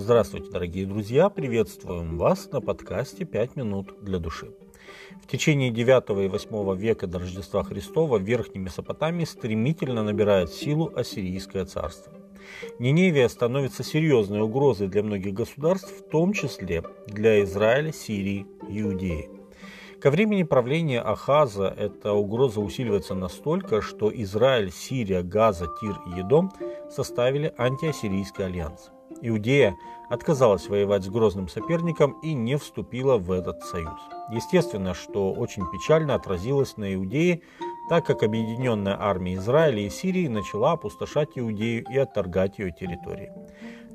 Здравствуйте, дорогие друзья! Приветствуем вас на подкасте «Пять минут для души». В течение IX и VIII века до Рождества Христова в Верхней Месопотамии стремительно набирает силу Ассирийское царство. Ниневия становится серьезной угрозой для многих государств, в том числе для Израиля, Сирии, Иудеи. Ко времени правления Ахаза эта угроза усиливается настолько, что Израиль, Сирия, Газа, Тир и Едом составили антиассирийский альянс. Иудея отказалась воевать с грозным соперником и не вступила в этот союз. Естественно, что очень печально отразилось на Иудее, так как объединенная армия Израиля и Сирии начала опустошать Иудею и отторгать ее территории.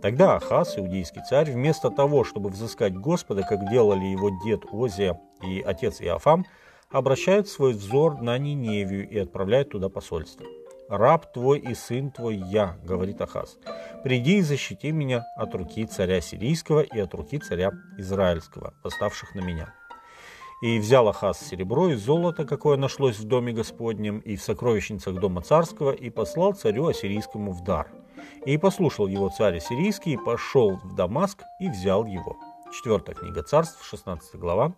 Тогда Ахаз, иудейский царь, вместо того, чтобы взыскать Господа, как делали его дед Озия и отец Иофам, обращает свой взор на Ниневию и отправляет туда посольство. «Раб твой и сын твой я», — говорит Ахаз, — «приди и защити меня от руки царя сирийского и от руки царя израильского, поставших на меня». И взял Ахаз серебро и золото, какое нашлось в доме Господнем и в сокровищницах дома царского, и послал царю ассирийскому в дар. И послушал его царь ассирийский, и пошел в Дамаск и взял его. Четвертая книга царств, 16 глава,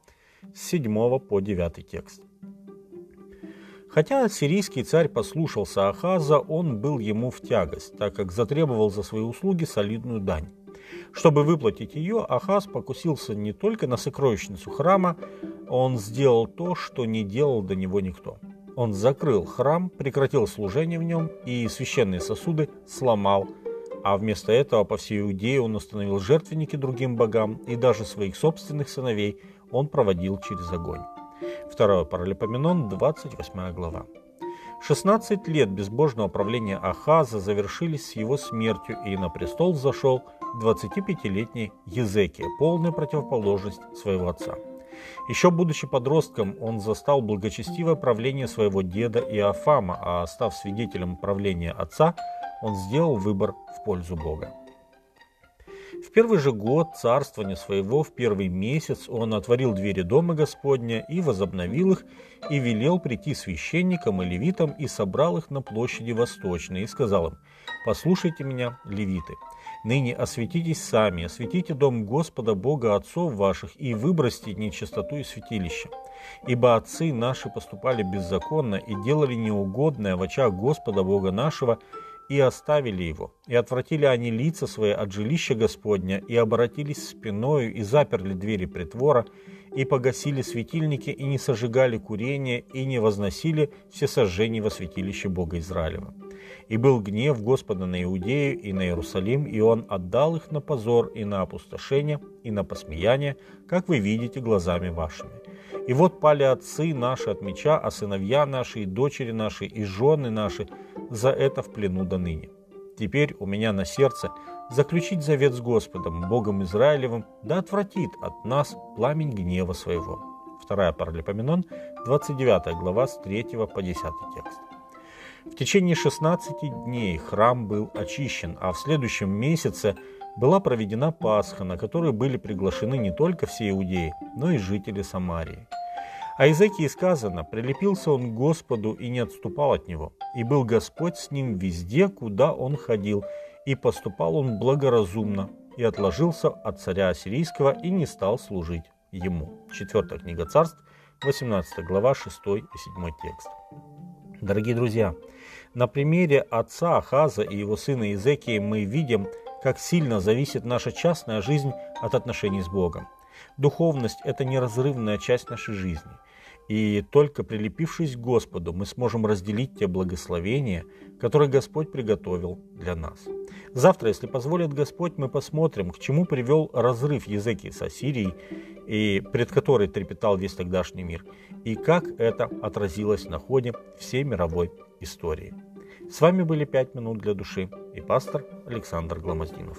с 7 по 9 текст. Хотя сирийский царь послушался Ахаза, он был ему в тягость, так как затребовал за свои услуги солидную дань. Чтобы выплатить ее, Ахаз покусился не только на сокровищницу храма, он сделал то, что не делал до него никто. Он закрыл храм, прекратил служение в нем и священные сосуды сломал, а вместо этого по всей Иудее он установил жертвенники другим богам и даже своих собственных сыновей он проводил через огонь. 2 Паралипоменон, 28 глава. 16 лет безбожного правления Ахаза завершились с его смертью, и на престол зашел 25-летний Езекия, полная противоположность своего отца. Еще будучи подростком, он застал благочестивое правление своего деда Иофама, а став свидетелем правления отца, он сделал выбор в пользу Бога. В первый же год царствования своего, в первый месяц, он отворил двери Дома Господня и возобновил их, и велел прийти священникам и левитам, и собрал их на площади Восточной, и сказал им, «Послушайте меня, левиты, ныне осветитесь сами, осветите Дом Господа Бога Отцов ваших, и выбросьте нечистоту из святилища. Ибо отцы наши поступали беззаконно и делали неугодное в очах Господа Бога нашего, и оставили его, и отвратили они лица свои от жилища Господня, и обратились спиною, и заперли двери притвора, и погасили светильники, и не сожигали курение, и не возносили все сожжения во святилище Бога Израилева. И был гнев Господа на Иудею и на Иерусалим, и он отдал их на позор и на опустошение, и на посмеяние, как вы видите глазами вашими. И вот пали отцы наши от меча, а сыновья наши, и дочери наши, и жены наши за это в плену до ныне. Теперь у меня на сердце заключить завет с Господом, Богом Израилевым, да отвратит от нас пламень гнева своего. Вторая Паралипоменон, 29 глава, с 3 по 10 текст. В течение 16 дней храм был очищен, а в следующем месяце была проведена Пасха, на которую были приглашены не только все иудеи, но и жители Самарии. А Иезекии сказано, прилепился он к Господу и не отступал от него, и был Господь с ним везде, куда он ходил, и поступал он благоразумно, и отложился от царя Ассирийского и не стал служить ему. Четвертая книга царств, 18 глава, 6 и 7 текст. Дорогие друзья, на примере отца Ахаза и его сына Изекии мы видим, как сильно зависит наша частная жизнь от отношений с Богом. Духовность – это неразрывная часть нашей жизни. И только прилепившись к Господу, мы сможем разделить те благословения, которые Господь приготовил для нас. Завтра, если позволит Господь, мы посмотрим, к чему привел разрыв Языки с Ассирией, и пред которой трепетал весь тогдашний мир, и как это отразилось на ходе всей мировой истории. С вами были «Пять минут для души» и пастор Александр Гламоздинов.